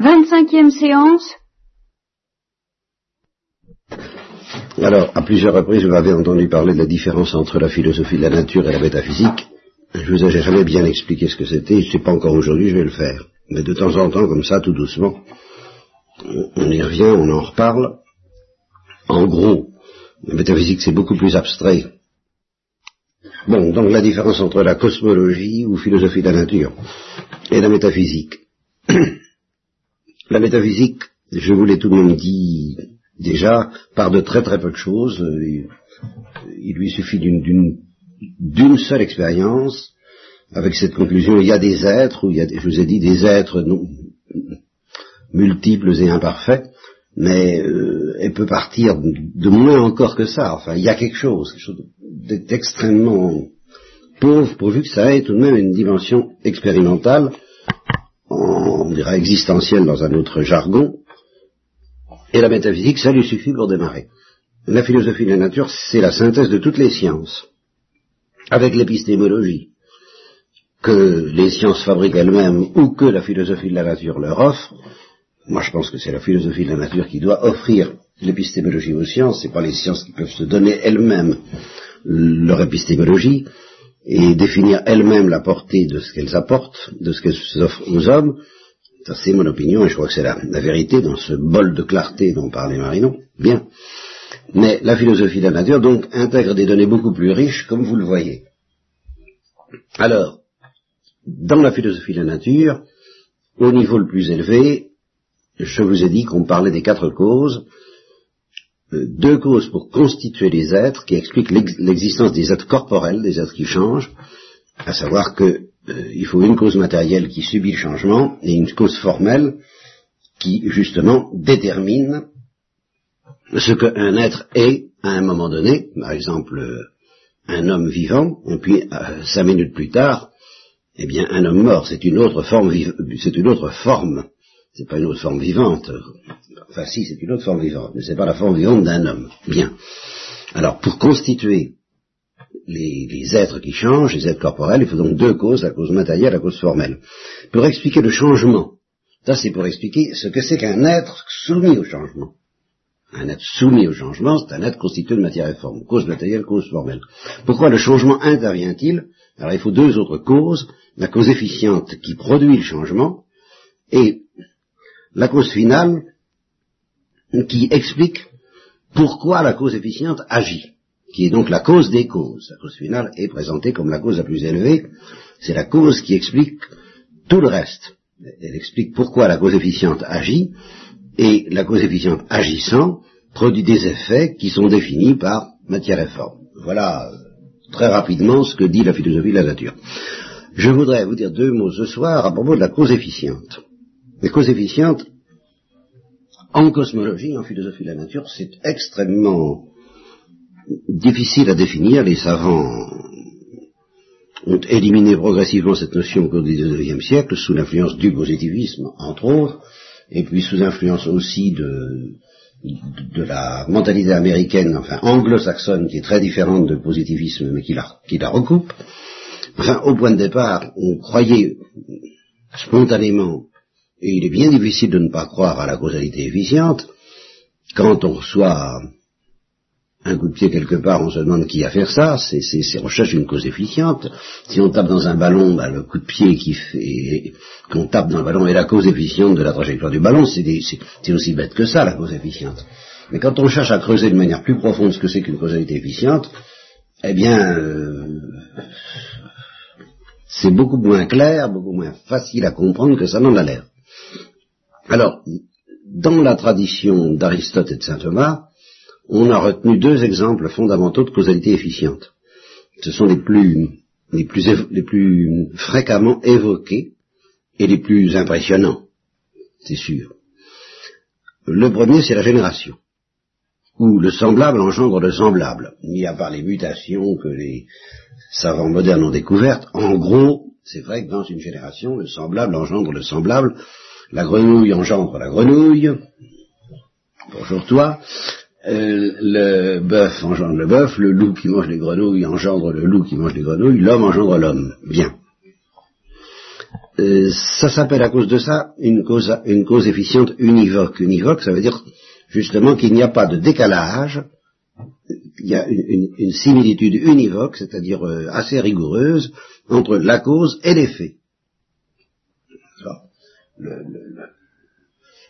Vingt-cinquième séance. Alors, à plusieurs reprises, vous m'avez entendu parler de la différence entre la philosophie de la nature et la métaphysique. Je vous ai jamais bien expliqué ce que c'était, je ne sais pas encore aujourd'hui, je vais le faire. Mais de temps en temps, comme ça, tout doucement, on y revient, on en reparle. En gros, la métaphysique, c'est beaucoup plus abstrait. Bon, donc la différence entre la cosmologie ou philosophie de la nature et la métaphysique. La métaphysique, je vous l'ai tout de même dit déjà, part de très très peu de choses. Il lui suffit d'une seule expérience. Avec cette conclusion, il y a des êtres, il y a, je vous ai dit, des êtres multiples et imparfaits, mais euh, elle peut partir de moins encore que ça. Enfin, il y a quelque chose, quelque chose d'extrêmement pauvre, pourvu que ça ait tout de même une dimension expérimentale, on dirait existentielle dans un autre jargon, et la métaphysique, ça lui suffit pour démarrer. La philosophie de la nature, c'est la synthèse de toutes les sciences, avec l'épistémologie, que les sciences fabriquent elles-mêmes ou que la philosophie de la nature leur offre, moi, je pense que c'est la philosophie de la nature qui doit offrir l'épistémologie aux sciences, c'est pas les sciences qui peuvent se donner elles-mêmes leur épistémologie et définir elles-mêmes la portée de ce qu'elles apportent, de ce qu'elles offrent aux hommes. Ça, c'est mon opinion et je crois que c'est la, vérité dans ce bol de clarté dont parlait Marinon. Bien. Mais la philosophie de la nature, donc, intègre des données beaucoup plus riches, comme vous le voyez. Alors, dans la philosophie de la nature, au niveau le plus élevé, je vous ai dit qu'on parlait des quatre causes, deux causes pour constituer les êtres qui expliquent l'existence des êtres corporels, des êtres qui changent, à savoir qu'il euh, faut une cause matérielle qui subit le changement et une cause formelle qui justement détermine ce qu'un être est à un moment donné, par exemple euh, un homme vivant, et puis cinq minutes plus tard, eh bien un homme mort, c'est une autre forme, c'est une autre forme c'est pas une autre forme vivante. Enfin si, c'est une autre forme vivante, mais c'est pas la forme vivante d'un homme. Bien. Alors, pour constituer les, êtres qui changent, les êtres corporels, il faut donc deux causes, la cause matérielle, la cause formelle. Pour expliquer le changement, ça c'est pour expliquer ce que c'est qu'un être soumis au changement. Un être soumis au changement, c'est un être constitué de matière et forme, cause matérielle, cause formelle. Pourquoi le changement intervient-il? Alors il faut deux autres causes, la cause efficiente qui produit le changement, et la cause finale qui explique pourquoi la cause efficiente agit, qui est donc la cause des causes. La cause finale est présentée comme la cause la plus élevée, c'est la cause qui explique tout le reste. Elle explique pourquoi la cause efficiente agit, et la cause efficiente agissant produit des effets qui sont définis par matière et forme. Voilà euh, très rapidement ce que dit la philosophie de la nature. Je voudrais vous dire deux mots ce soir à propos de la cause efficiente. Les causes efficientes, en cosmologie, en philosophie de la nature, c'est extrêmement difficile à définir. Les savants ont éliminé progressivement cette notion au cours du XIXe siècle, sous l'influence du positivisme, entre autres, et puis sous influence aussi de, de la mentalité américaine, enfin anglo-saxonne, qui est très différente du positivisme, mais qui la, qui la recoupe. Enfin, au point de départ, on croyait spontanément et il est bien difficile de ne pas croire à la causalité efficiente. Quand on reçoit un coup de pied quelque part, on se demande qui a fait ça, c'est, on cherche une cause efficiente. Si on tape dans un ballon, bah, le coup de pied qui fait, qu'on tape dans le ballon est la cause efficiente de la trajectoire du ballon, c'est, aussi bête que ça, la cause efficiente. Mais quand on cherche à creuser de manière plus profonde ce que c'est qu'une causalité efficiente, eh bien, euh, c'est beaucoup moins clair, beaucoup moins facile à comprendre que ça n'en a l'air. Alors, dans la tradition d'Aristote et de saint Thomas, on a retenu deux exemples fondamentaux de causalité efficiente. Ce sont les plus, fréquemment évoqués et les plus impressionnants, c'est sûr. Le premier, c'est la génération, où le semblable engendre le semblable. Mis à part les mutations que les savants modernes ont découvertes, en gros, c'est vrai que dans une génération, le semblable engendre le semblable, la grenouille engendre la grenouille, bonjour toi, euh, le bœuf engendre le bœuf, le loup qui mange les grenouilles engendre le loup qui mange les grenouilles, l'homme engendre l'homme. Bien. euh, ça s'appelle à cause de ça une cause, une efficiente univoque. Univoque, ça veut dire justement qu'il n'y a pas de décalage, il y a une, similitude univoque, c'est-à-dire euh, assez rigoureuse, entre la cause et l'effet.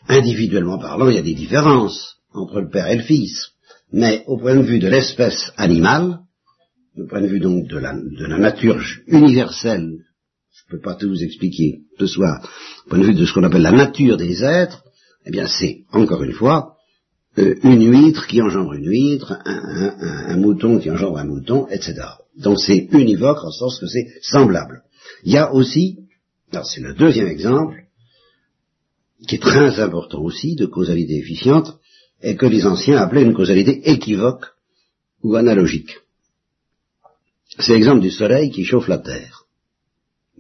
Individuellement parlant, il y a des différences entre le père et le fils, mais au point de vue de l'espèce animale, au point de vue donc de la, de la nature universelle je ne peux pas tout vous expliquer ce soir, au point de vue de ce qu'on appelle la nature des êtres, eh bien c'est, encore une fois, euh, une huître qui engendre une huître, un, mouton qui engendre un mouton, etc. Donc c'est univoque en sens que c'est semblable. Il y a aussi, alors c'est le deuxième exemple, qui est très important aussi, de causalité efficiente, et que les anciens appelaient une causalité équivoque ou analogique. C'est l'exemple du soleil qui chauffe la terre.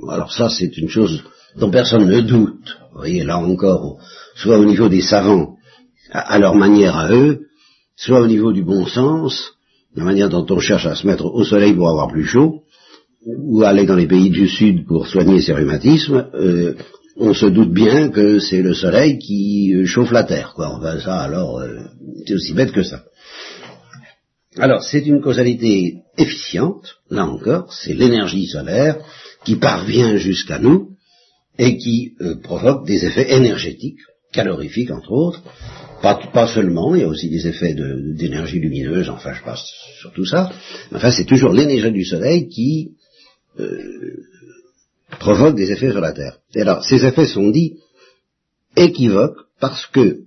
Alors ça, c'est une chose dont personne ne doute. Vous voyez, là encore, soit au niveau des savants, à, leur manière à eux, soit au niveau du bon sens, la manière dont on cherche à se mettre au soleil pour avoir plus chaud, ou aller dans les pays du Sud pour soigner ses rhumatismes, euh, on se doute bien que c'est le soleil qui chauffe la terre, quoi. Enfin, ça, alors, euh, c'est aussi bête que ça. Alors, c'est une causalité efficiente, là encore, c'est l'énergie solaire qui parvient jusqu'à nous et qui euh, provoque des effets énergétiques, calorifiques entre autres, pas, seulement, il y a aussi des effets d'énergie lumineuse, enfin je passe sur tout ça, enfin c'est toujours l'énergie du soleil qui euh, provoque des effets sur la Terre. Et alors, ces effets sont dits équivoques parce que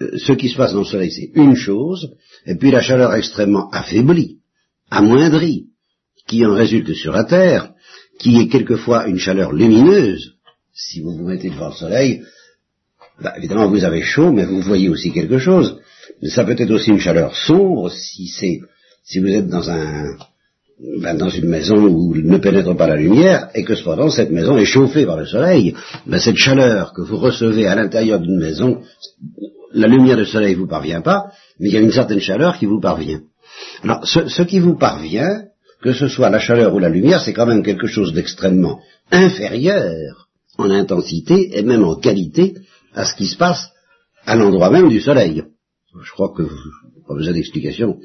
euh, ce qui se passe dans le soleil, c'est une chose, et puis la chaleur extrêmement affaiblie, amoindrie, qui en résulte sur la Terre, qui est quelquefois une chaleur lumineuse, si vous vous mettez devant le soleil, bah, évidemment vous avez chaud, mais vous voyez aussi quelque chose. Mais ça peut être aussi une chaleur sombre, si c'est, si vous êtes dans un, ben, dans une maison où ne pénètre pas la lumière, et que cependant cette maison est chauffée par le soleil, ben, cette chaleur que vous recevez à l'intérieur d'une maison, la lumière du soleil ne vous parvient pas, mais il y a une certaine chaleur qui vous parvient. Alors, ce qui vous parvient, que ce soit la chaleur ou la lumière, c'est quand même quelque chose d'extrêmement inférieur en intensité et même en qualité à ce qui se passe à l'endroit même du soleil. Je crois que vous pas besoin d'explications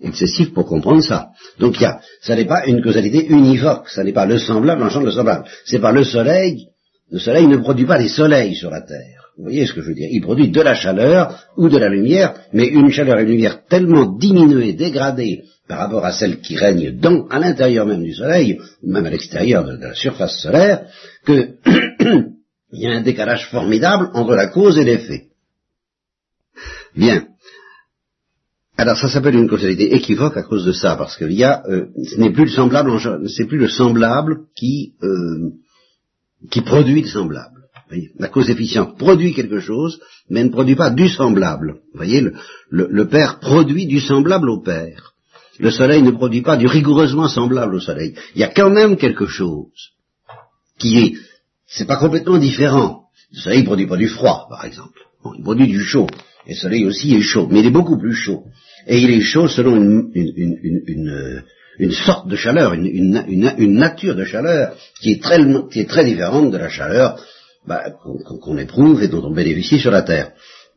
excessives pour comprendre ça. Donc il y a, ça n'est pas une causalité univoque, ça n'est pas le semblable ensemble le semblable. C'est pas le soleil, le soleil ne produit pas des soleils sur la Terre. Vous voyez ce que je veux dire Il produit de la chaleur ou de la lumière, mais une chaleur et une lumière tellement diminuées, dégradées, par rapport à celle qui règne dans, à l'intérieur même du Soleil, ou même à l'extérieur de, la surface solaire, qu'il y a un décalage formidable entre la cause et l'effet. Bien. Alors ça s'appelle une causalité équivoque à cause de ça, parce qu'il y a, euh, ce n'est plus le semblable, c'est plus le semblable qui euh, qui produit le semblable. la cause efficiente produit quelque chose, mais ne produit pas du semblable. Vous voyez, le, le père produit du semblable au père. Le soleil ne produit pas du rigoureusement semblable au soleil. Il y a quand même quelque chose qui est, c'est pas complètement différent. Le soleil ne produit pas du froid, par exemple. il produit du chaud. Et le soleil aussi est chaud, mais il est beaucoup plus chaud. Et il est chaud selon une, sorte de chaleur, une, nature de chaleur qui est très, qui est très différente de la chaleur bah, qu'on éprouve et dont on bénéficie sur la Terre.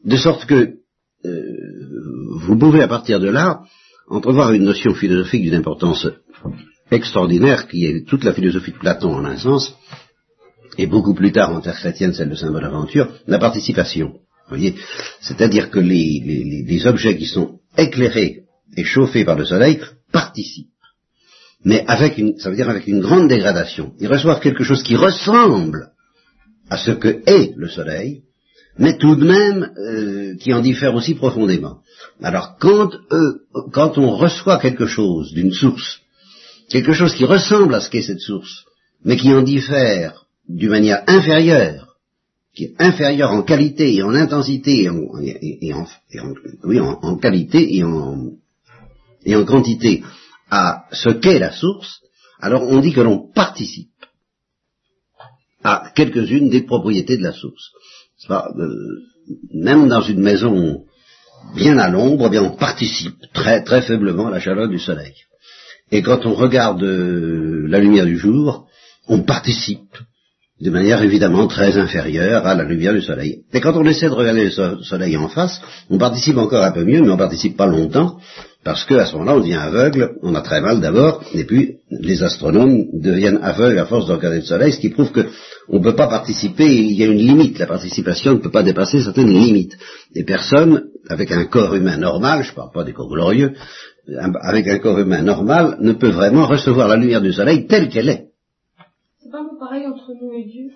De sorte que euh, vous pouvez à partir de là entrevoir une notion philosophique d'une importance extraordinaire qui est toute la philosophie de Platon en un sens, et beaucoup plus tard en terre chrétienne celle de Saint Bonaventure, la participation. C'est-à-dire que les, objets qui sont éclairés et chauffés par le soleil participent. Mais avec une, ça veut dire avec une grande dégradation. Ils reçoivent quelque chose qui ressemble à ce que est le soleil, mais tout de même euh, qui en diffère aussi profondément. Alors quand, euh, quand on reçoit quelque chose d'une source, quelque chose qui ressemble à ce qu'est cette source, mais qui en diffère d'une manière inférieure, qui est inférieure en qualité et en intensité et en, en, qualité et en, et en quantité à ce qu'est la source, alors on dit que l'on participe à quelques-unes des propriétés de la source. Euh, même dans une maison bien à l'ombre, eh on participe très très faiblement à la chaleur du soleil. Et quand on regarde euh, la lumière du jour, on participe de manière évidemment très inférieure à la lumière du soleil. Et quand on essaie de regarder le soleil en face, on participe encore un peu mieux, mais on participe pas longtemps, parce qu'à ce moment-là, on devient aveugle, on a très mal d'abord, et puis les astronomes deviennent aveugles à force de regarder le soleil, ce qui prouve qu'on ne peut pas participer, il y a une limite, la participation ne peut pas dépasser certaines limites. Les personnes, avec un corps humain normal, je ne parle pas des corps glorieux, avec un corps humain normal, ne peut vraiment recevoir la lumière du soleil telle qu'elle est. Pareil entre nous et Dieu,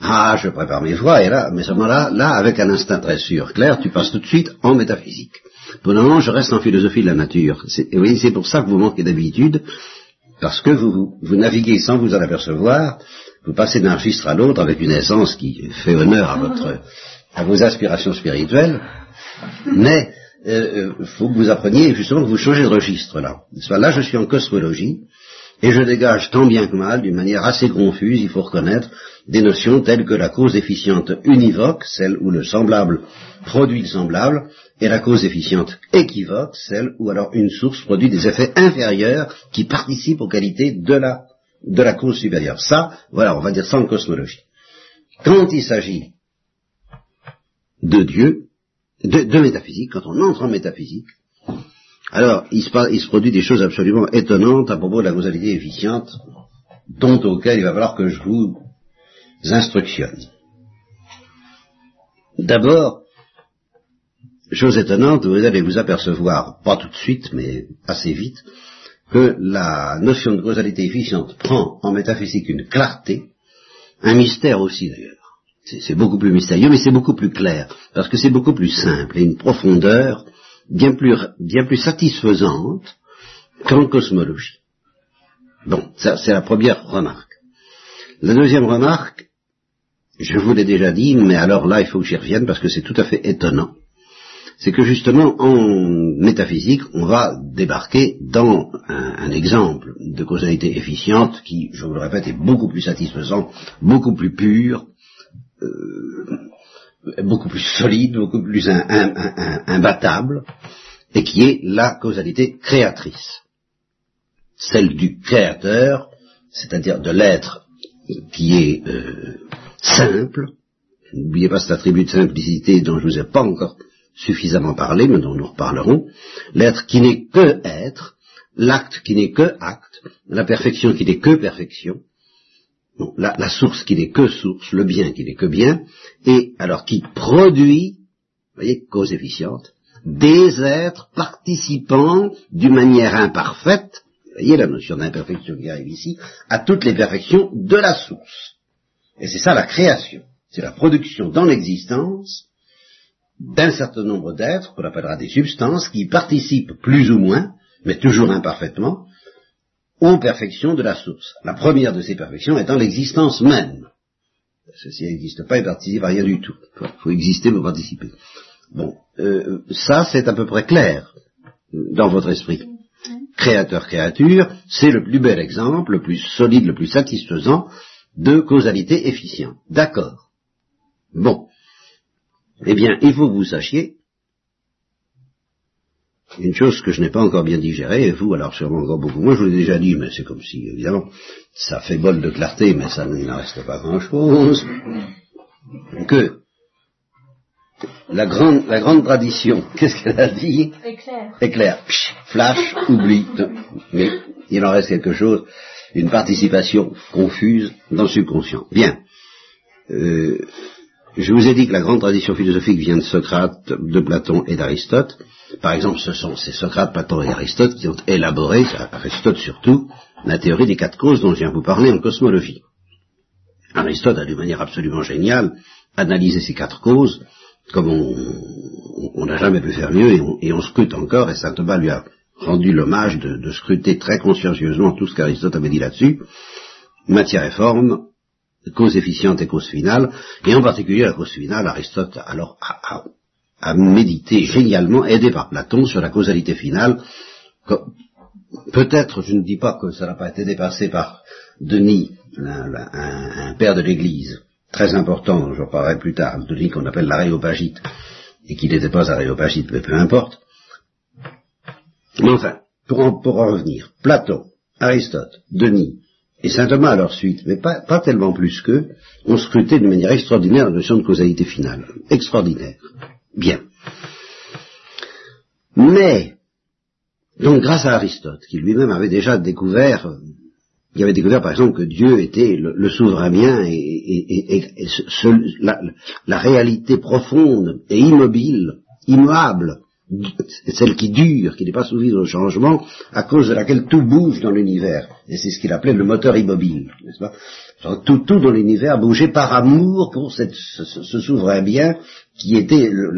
Ah, je prépare mes voies, et là, mais ce moment-là, là, avec un instinct très sûr, clair, tu passes tout de suite en métaphysique. Pour le moment, je reste en philosophie de la nature. Et voyez, c'est pour ça que vous manquez d'habitude, parce que vous, vous, naviguez sans vous en apercevoir, vous passez d'un registre à l'autre avec une essence qui fait honneur à votre, à vos aspirations spirituelles, mais il euh, euh, faut que vous appreniez justement que vous changez de registre là. Là, je suis en cosmologie, et je dégage tant bien que mal, d'une manière assez confuse, il faut reconnaître, des notions telles que la cause efficiente univoque, celle où le semblable produit le semblable, et la cause efficiente équivoque, celle où alors une source produit des effets inférieurs qui participent aux qualités de la, de la cause supérieure. Ça, voilà, on va dire ça en cosmologie. Quand il s'agit de Dieu, de, de métaphysique, quand on entre en métaphysique, alors, il se, produit des choses absolument étonnantes à propos de la causalité efficiente, dont auquel il va falloir que je vous instructionne. D'abord, chose étonnante, vous allez vous apercevoir, pas tout de suite, mais assez vite, que la notion de causalité efficiente prend en métaphysique une clarté, un mystère aussi d'ailleurs. C'est beaucoup plus mystérieux, mais c'est beaucoup plus clair, parce que c'est beaucoup plus simple, et une profondeur bien plus, bien plus satisfaisante qu'en cosmologie. Bon, ça c'est la première remarque. La deuxième remarque, je vous l'ai déjà dit, mais alors là il faut que j'y revienne parce que c'est tout à fait étonnant. C'est que justement en métaphysique, on va débarquer dans un, exemple de causalité efficiente qui, je vous le répète, est beaucoup plus satisfaisant, beaucoup plus pur, euh, beaucoup plus solide, beaucoup plus imbattable, et qui est la causalité créatrice. Celle du créateur, c'est-à-dire de l'être qui est euh, simple. N'oubliez pas cet attribut de simplicité dont je ne vous ai pas encore suffisamment parlé, mais dont nous reparlerons. L'être qui n'est que être, l'acte qui n'est que acte, la perfection qui n'est que perfection, la, source qui n'est que source, le bien qui n'est que bien, et alors qui produit, vous voyez, cause efficiente, des êtres participant d'une manière imparfaite, vous voyez la notion d'imperfection qui arrive ici, à toutes les perfections de la source. Et c'est ça la création, c'est la production dans l'existence d'un certain nombre d'êtres, qu'on appellera des substances, qui participent plus ou moins, mais toujours imparfaitement, aux perfections de la source. La première de ces perfections étant l'existence même. Ceci n'existe pas, il participe à rien du tout. Il faut exister pour participer. Bon, euh, ça c'est à peu près clair dans votre esprit. Créateur-créature, c'est le plus bel exemple, le plus solide, le plus satisfaisant de causalité efficiente. D'accord. Bon. Eh bien, il faut que vous sachiez une chose que je n'ai pas encore bien digérée, et vous alors sûrement encore beaucoup moins, je vous l'ai déjà dit, mais c'est comme si, évidemment, ça fait bol de clarté, mais ça n'en reste pas grand-chose, que la grande, la grande tradition, qu'est-ce qu'elle a dit? Éclair. Éclair. flash, oublie. Mais il en reste quelque chose, une participation confuse dans le subconscient. Bien. Euh, je vous ai dit que la grande tradition philosophique vient de Socrate, de Platon et d'Aristote. Par exemple, ce sont ces Socrate, Platon et Aristote qui ont élaboré, Aristote surtout, la théorie des quatre causes dont je viens vous parler en cosmologie. Aristote a d'une manière absolument géniale analysé ces quatre causes, comme on n'a jamais pu faire mieux, et on, scrute encore, et saint Thomas lui a rendu l'hommage de, de, scruter très consciencieusement tout ce qu'Aristote avait dit là-dessus, matière et forme, cause efficiente et cause finale, et en particulier la cause finale, Aristote alors a, médité génialement, aidé par Platon, sur la causalité finale. Peut-être, je ne dis pas que ça n'a pas été dépassé par Denis, un, père de l'Église, très important, dont j'en parlerai plus tard, Denis qu'on appelle l'aréopagite, et qui n'était pas aréopagite, mais peu importe. Mais enfin, pour pour en revenir, Platon, Aristote, Denis, et saint Thomas à leur suite, mais pas, tellement plus qu'eux, ont scruté de manière extraordinaire la notion de causalité finale. Extraordinaire. Bien. Mais, donc grâce à Aristote, qui lui-même avait déjà découvert, il avait découvert par exemple que Dieu était le, souverain bien et, la, réalité profonde et immobile, immuable, celle qui dure, qui n'est pas soumise au changement, à cause de laquelle tout bouge dans l'univers. Et c'est ce qu'il appelait le moteur immobile, n'est-ce pas? Tout, tout dans l'univers bougeait par amour pour ce, souverain bien qui était le,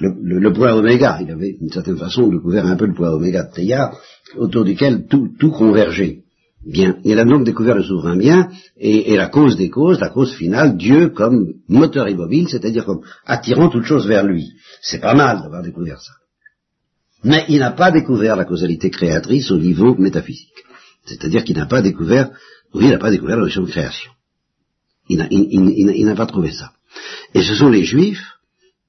le, point oméga. Il avait d'une certaine façon découvert un peu le point oméga de Teilhard, autour duquel tout, tout convergeait. Bien. Il a donc découvert le souverain bien et, et, la cause des causes, la cause finale, Dieu comme moteur immobile, c'est-à-dire comme attirant toute chose vers lui. C'est pas mal d'avoir découvert ça. Mais il n'a pas découvert la causalité créatrice au niveau métaphysique. C'est-à-dire qu'il n'a pas découvert, oui, il n'a pas découvert la notion de création. Il n'a pas trouvé ça. Et ce sont les Juifs,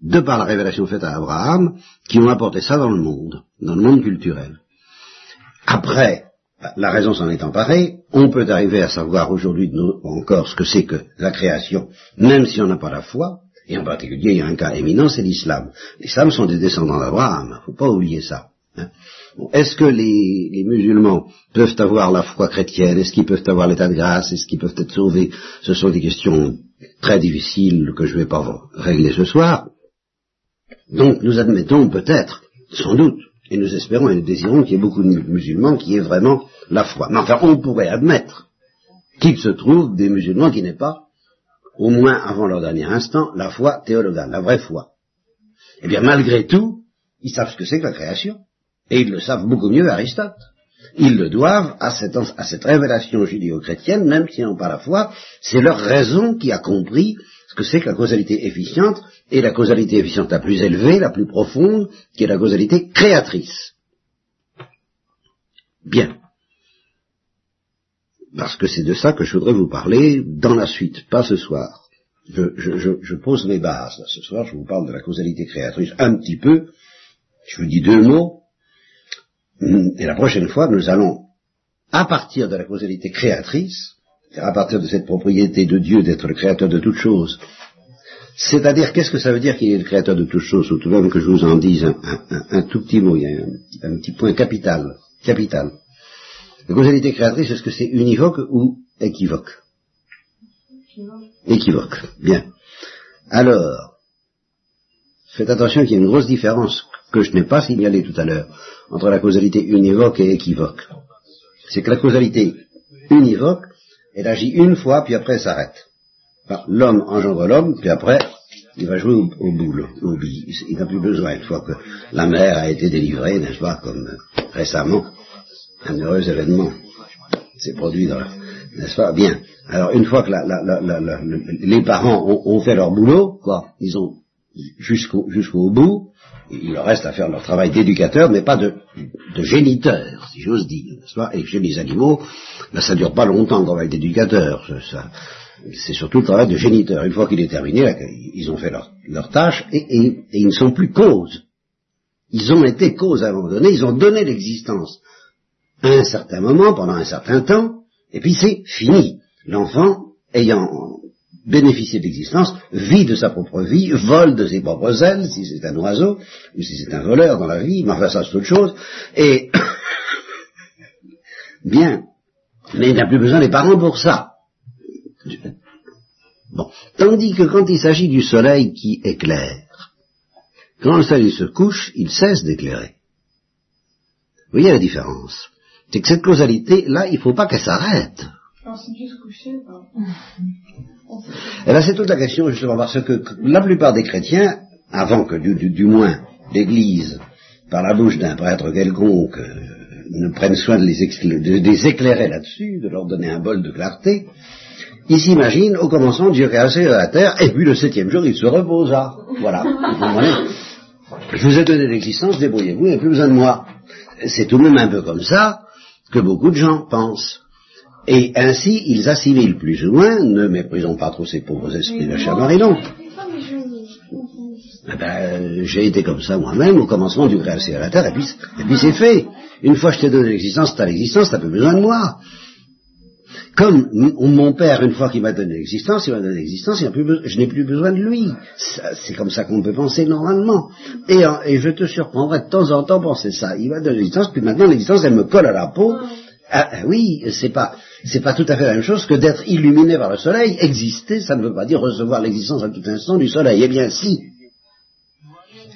de par la révélation faite à Abraham, qui ont apporté ça dans le monde, dans le monde culturel. Après, la raison s'en est emparée, on peut arriver à savoir aujourd'hui encore ce que c'est que la création, même si on n'a pas la foi, et en particulier il y a un cas éminent, c'est l'islam. L'islam sont des descendants d'Abraham, il ne faut pas oublier ça. Hein. Est-ce que les, musulmans peuvent avoir la foi chrétienne? Est-ce qu'ils peuvent avoir l'état de grâce? Est-ce qu'ils peuvent être sauvés? Ce sont des questions très difficiles que je ne vais pas régler ce soir. Donc nous admettons peut-être, sans doute, et nous espérons et nous désirons qu'il y ait beaucoup de musulmans qui aient vraiment la foi. Mais enfin, on pourrait admettre qu'il se trouve des musulmans qui n'aient pas, au moins avant leur dernier instant, la foi théologale, la vraie foi. Eh bien, malgré tout, ils savent ce que c'est que la création. Et ils le savent beaucoup mieux Aristote. Ils le doivent à cette, révélation judéo-chrétienne, même s'ils n'ont pas la foi, c'est leur raison qui a compris ce que c'est que la causalité efficiente, et la causalité efficiente la plus élevée, la plus profonde, qui est la causalité créatrice. Bien. Parce que c'est de ça que je voudrais vous parler dans la suite, pas ce soir. Je, je, je pose mes bases. Ce soir, je vous parle de la causalité créatrice un petit peu. Je vous dis deux mots, et la prochaine fois, nous allons, à partir de la causalité créatrice, à partir de cette propriété de Dieu d'être le créateur de toutes choses, c'est-à-dire, qu'est-ce que ça veut dire qu'il est le créateur de toutes choses, ou tout de même que je vous en dise un, tout petit mot, il y a un, petit point capital, capital. La causalité créatrice, est-ce que c'est univoque ou équivoque? Équivoque. Bien. Alors, faites attention qu'il y a une grosse différence que je n'ai pas signalée tout à l'heure entre la causalité univoque et équivoque. C'est que la causalité univoque, elle agit une fois, puis après elle s'arrête. L'homme engendre l'homme, puis après, il va jouer au, au boule, au Il n'a plus besoin, une fois que la mer a été délivrée, n'est-ce pas, comme récemment, un heureux événement s'est produit dans n'est-ce pas? Bien. Alors, une fois que les parents ont, fait leur boulot, quoi, ils ont jusqu'au jusqu'au bout, il leur reste à faire leur travail d'éducateur, mais pas de, de géniteur, si j'ose dire. Et chez les animaux, ben, ça dure pas longtemps le travail d'éducateur. C'est surtout le travail de géniteur. Une fois qu'il est terminé, ils ont fait leur, leur tâche et, ils ne sont plus cause. Ils ont été cause à un moment donné, ils ont donné l'existence un certain moment, pendant un certain temps, et puis c'est fini. L'enfant, ayant bénéficier de l'existence, vit de sa propre vie, vole de ses propres ailes, si c'est un oiseau, ou si c'est un voleur dans la vie, mais enfin ça c'est autre chose, et bien, mais il n'a plus besoin des parents pour ça. Bon. Tandis que quand il s'agit du soleil qui éclaire, quand le soleil se couche, il cesse d'éclairer. Vous voyez la différence? C'est que cette causalité, là, il ne faut pas qu'elle s'arrête. Et là, c'est toute la question, justement, parce que la plupart des chrétiens, avant que du, moins l'Église, par la bouche d'un prêtre quelconque, euh, ne prenne soin de les, éclairer là-dessus, de leur donner un bol de clarté, ils s'imaginent, au commencement, Dieu créa la terre, et puis le septième jour, il se reposa. Voilà. Je vous ai donné l'existence, débrouillez-vous, il n'y a plus besoin de moi. C'est tout de même un peu comme ça que beaucoup de gens pensent. Et ainsi, ils assimilent plus ou moins, ne méprisons pas trop ces pauvres esprits de cher Marilon. Eh ben, j'ai été comme ça moi-même au commencement du création à la terre, et puis, et puis c'est fait. Une fois que je t'ai donné l'existence, t'as l'existence, t'as plus besoin de moi. Comme mon père, une fois qu'il m'a donné l'existence, il m'a donné l'existence, je n'ai plus besoin de lui. C'est comme ça qu'on peut penser normalement. Et, et, je te surprendrai de temps en temps penser ça. Il m'a donné l'existence, puis maintenant l'existence, elle me colle à la peau. Ah, ah oui, c'est pas, c'est pas tout à fait la même chose que d'être illuminé par le soleil. Exister, ça ne veut pas dire recevoir l'existence à tout instant du soleil. Eh bien, si.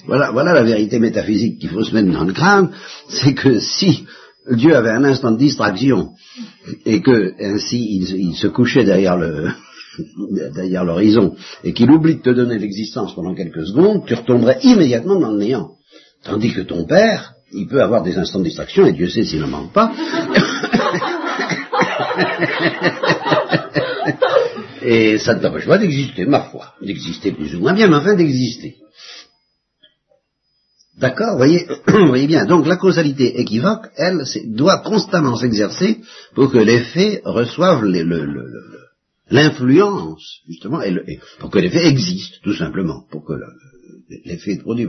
Voilà, voilà la vérité métaphysique qu'il faut se mettre dans le crâne, c'est que si Dieu avait un instant de distraction et que ainsi il, se couchait derrière le derrière l'horizon et qu'il oublie de te donner l'existence pendant quelques secondes, tu retomberais immédiatement dans le néant. Tandis que ton père, il peut avoir des instants de distraction et Dieu sait s'il ne manque pas. et ça ne t'empêche pas d'exister, ma foi, d'exister plus ou moins bien, mais enfin d'exister. D'accord voyez, voyez bien. Donc la causalité équivoque, elle, doit constamment s'exercer pour que l'effet reçoive l'influence, justement, et, pour que l'effet existe, tout simplement, pour que l'effet produit.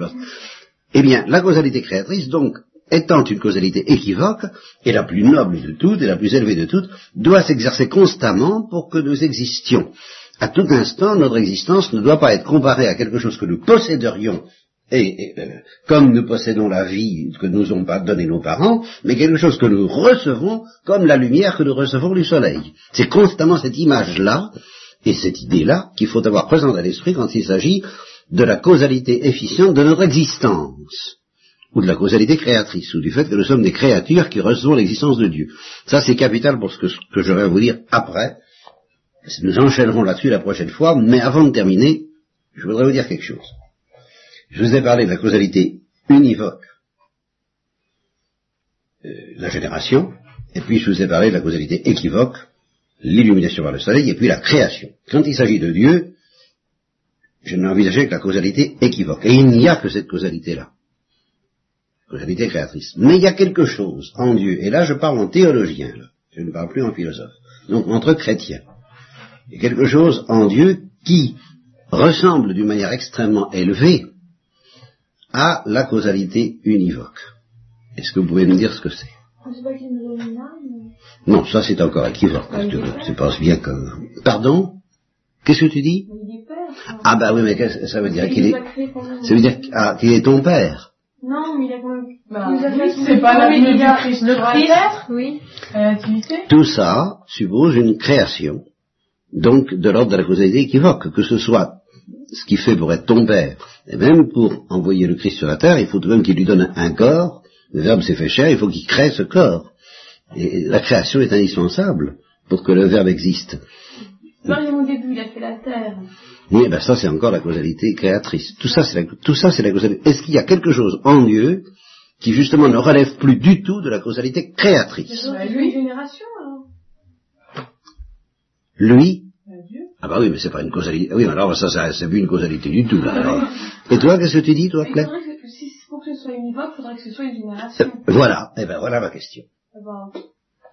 Eh bien, la causalité créatrice, donc, étant une causalité équivoque, et la plus noble de toutes, et la plus élevée de toutes, doit s'exercer constamment pour que nous existions. À tout instant, notre existence ne doit pas être comparée à quelque chose que nous posséderions et, euh, comme nous possédons la vie que nous ont pas donné nos parents, mais quelque chose que nous recevons comme la lumière que nous recevons du soleil. C'est constamment cette image-là et cette idée-là qu'il faut avoir présente à l'esprit quand il s'agit de la causalité efficiente de notre existence, ou de la causalité créatrice, ou du fait que nous sommes des créatures qui recevons l'existence de Dieu. Ça, c'est capital pour ce que, que je vais vous dire après. Nous enchaînerons là-dessus la prochaine fois, mais avant de terminer, je voudrais vous dire quelque chose. Je vous ai parlé de la causalité univoque, euh, la génération, et puis je vous ai parlé de la causalité équivoque, l'illumination par le soleil, et puis la création. Quand il s'agit de Dieu, je n'ai envisagé que la causalité équivoque. Et il n'y a que cette causalité-là. Causalité créatrice. Mais il y a quelque chose en Dieu, et là je parle en théologien, je ne parle plus en philosophe, donc entre chrétiens. Il y a quelque chose en Dieu qui ressemble d'une manière extrêmement élevée à la causalité univoque. Est-ce que vous pouvez me dire ce que c'est? Non, ça c'est encore équivoque. tu, penses bien que... Pardon? Qu'est-ce que tu dis? Ah bah oui, mais ça veut dire qu'il est... Ça veut dire ah, qu'il est ton père? Non, mais il a quand même... Bah, c'est pas la du Christ. Le Christ, oui. Tout ça suppose une création, donc de l'ordre de la causalité équivoque, que ce soit ce qui fait pour être ton père, et même pour envoyer le Christ sur la terre, il faut tout de même qu'il lui donne un corps, le Verbe s'est fait chair, il faut qu'il crée ce corps. Et la création est indispensable pour que le Verbe existe. au début, il a fait la terre. Oui, ben ça c'est encore la causalité créatrice. Tout ça c'est la, tout ça c'est la causalité. Est-ce qu'il y a quelque chose en Dieu qui justement ne relève plus du tout de la causalité créatrice? Lui, génération alors. Lui, ah bah oui, mais c'est pas une causalité. Oui, alors ça, ça c'est plus une causalité du tout. Là, Et toi, qu'est-ce que tu dis, toi, Claire que, si, Pour que ce soit univoque, il faudrait que ce soit une génération. Euh, voilà, et eh ben voilà ma question. Eh ben,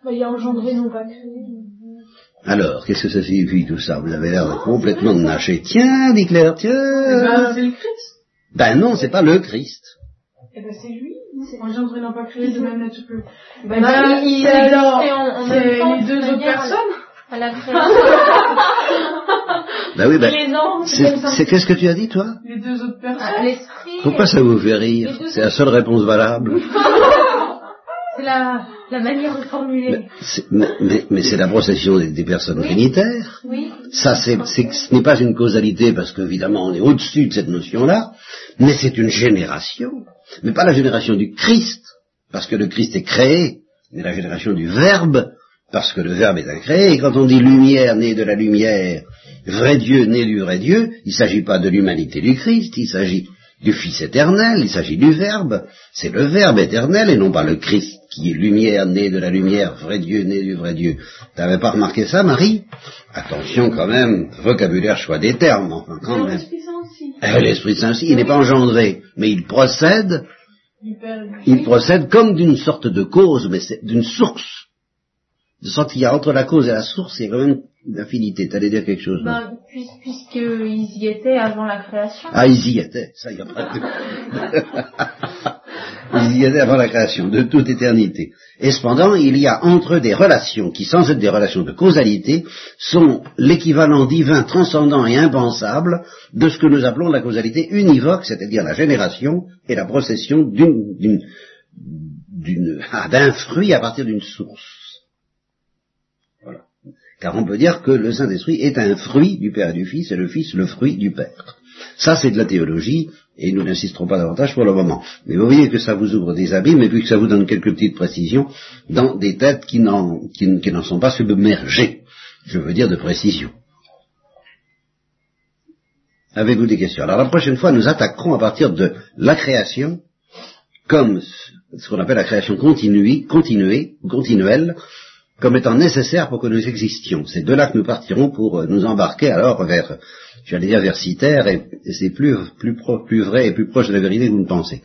bah, il y a engendré, non pas créé. Alors, qu'est-ce que ça signifie tout ça? Vous avez l'air complètement de nager. Tiens, dit Claire, tiens eh ben, c'est le Christ. Ben non, c'est pas le Christ. Eh ben c'est lui. Engendré, non pas créé, de même nature que... Ben, ben il, c'est les deux autres personnes à la bah oui, bah, c'est qu'est-ce que tu as dit, toi? Les deux autres personnes. l'esprit. Pourquoi ça vous fait rire C'est la seule réponse valable. c'est la, la, manière de formuler. Mais, mais, c'est la procession des, personnes trinitaires. Oui. Ça, c'est, ce n'est pas une causalité parce qu'évidemment on est au-dessus de cette notion-là, mais c'est une génération. Mais pas la génération du Christ, parce que le Christ est créé, mais la génération du Verbe, parce que le Verbe est incréé, et quand on dit lumière née de la lumière, vrai Dieu né du vrai Dieu, il ne s'agit pas de l'humanité du Christ, il s'agit du Fils éternel, il s'agit du Verbe, c'est le Verbe éternel et non pas le Christ qui est lumière née de la lumière, vrai Dieu né du vrai Dieu. T'avais pas remarqué ça, Marie? Attention quand même, vocabulaire, choix des termes, enfin quand même. L'Esprit Saint aussi, il n'est pas engendré, mais il procède, il procède comme d'une sorte de cause, mais c'est d'une source de sorte qu'il y a entre la cause et la source, il y a quand même une affinité. T'allais dire quelque chose ben, Puisqu'ils y étaient avant la création. Ah, ils y étaient, ça, il n'y a pas de... Il y a avant la création, de toute éternité. Et cependant, il y a entre eux des relations qui, sans être des relations de causalité, sont l'équivalent divin, transcendant et impensable de ce que nous appelons la causalité univoque, c'est-à-dire la génération et la procession d'une, ah, d'un fruit à partir d'une source. Car on peut dire que le Saint-Esprit est un fruit du Père et du Fils, et le Fils le fruit du Père. Ça, c'est de la théologie, et nous n'insisterons pas davantage pour le moment. Mais vous voyez que ça vous ouvre des abîmes, et puis que ça vous donne quelques petites précisions dans des têtes qui n'en, qui, n'en sont pas submergées. Je veux dire de précision. Avez-vous des questions? Alors la prochaine fois, nous attaquerons à partir de la création, comme ce qu'on appelle la création continue, continuée, continuelle, comme étant nécessaire pour que nous existions. C'est de là que nous partirons pour euh, nous embarquer alors vers, j'allais dire vers Citer, et, c'est plus, plus, plus vrai et plus proche de la vérité que vous ne pensez.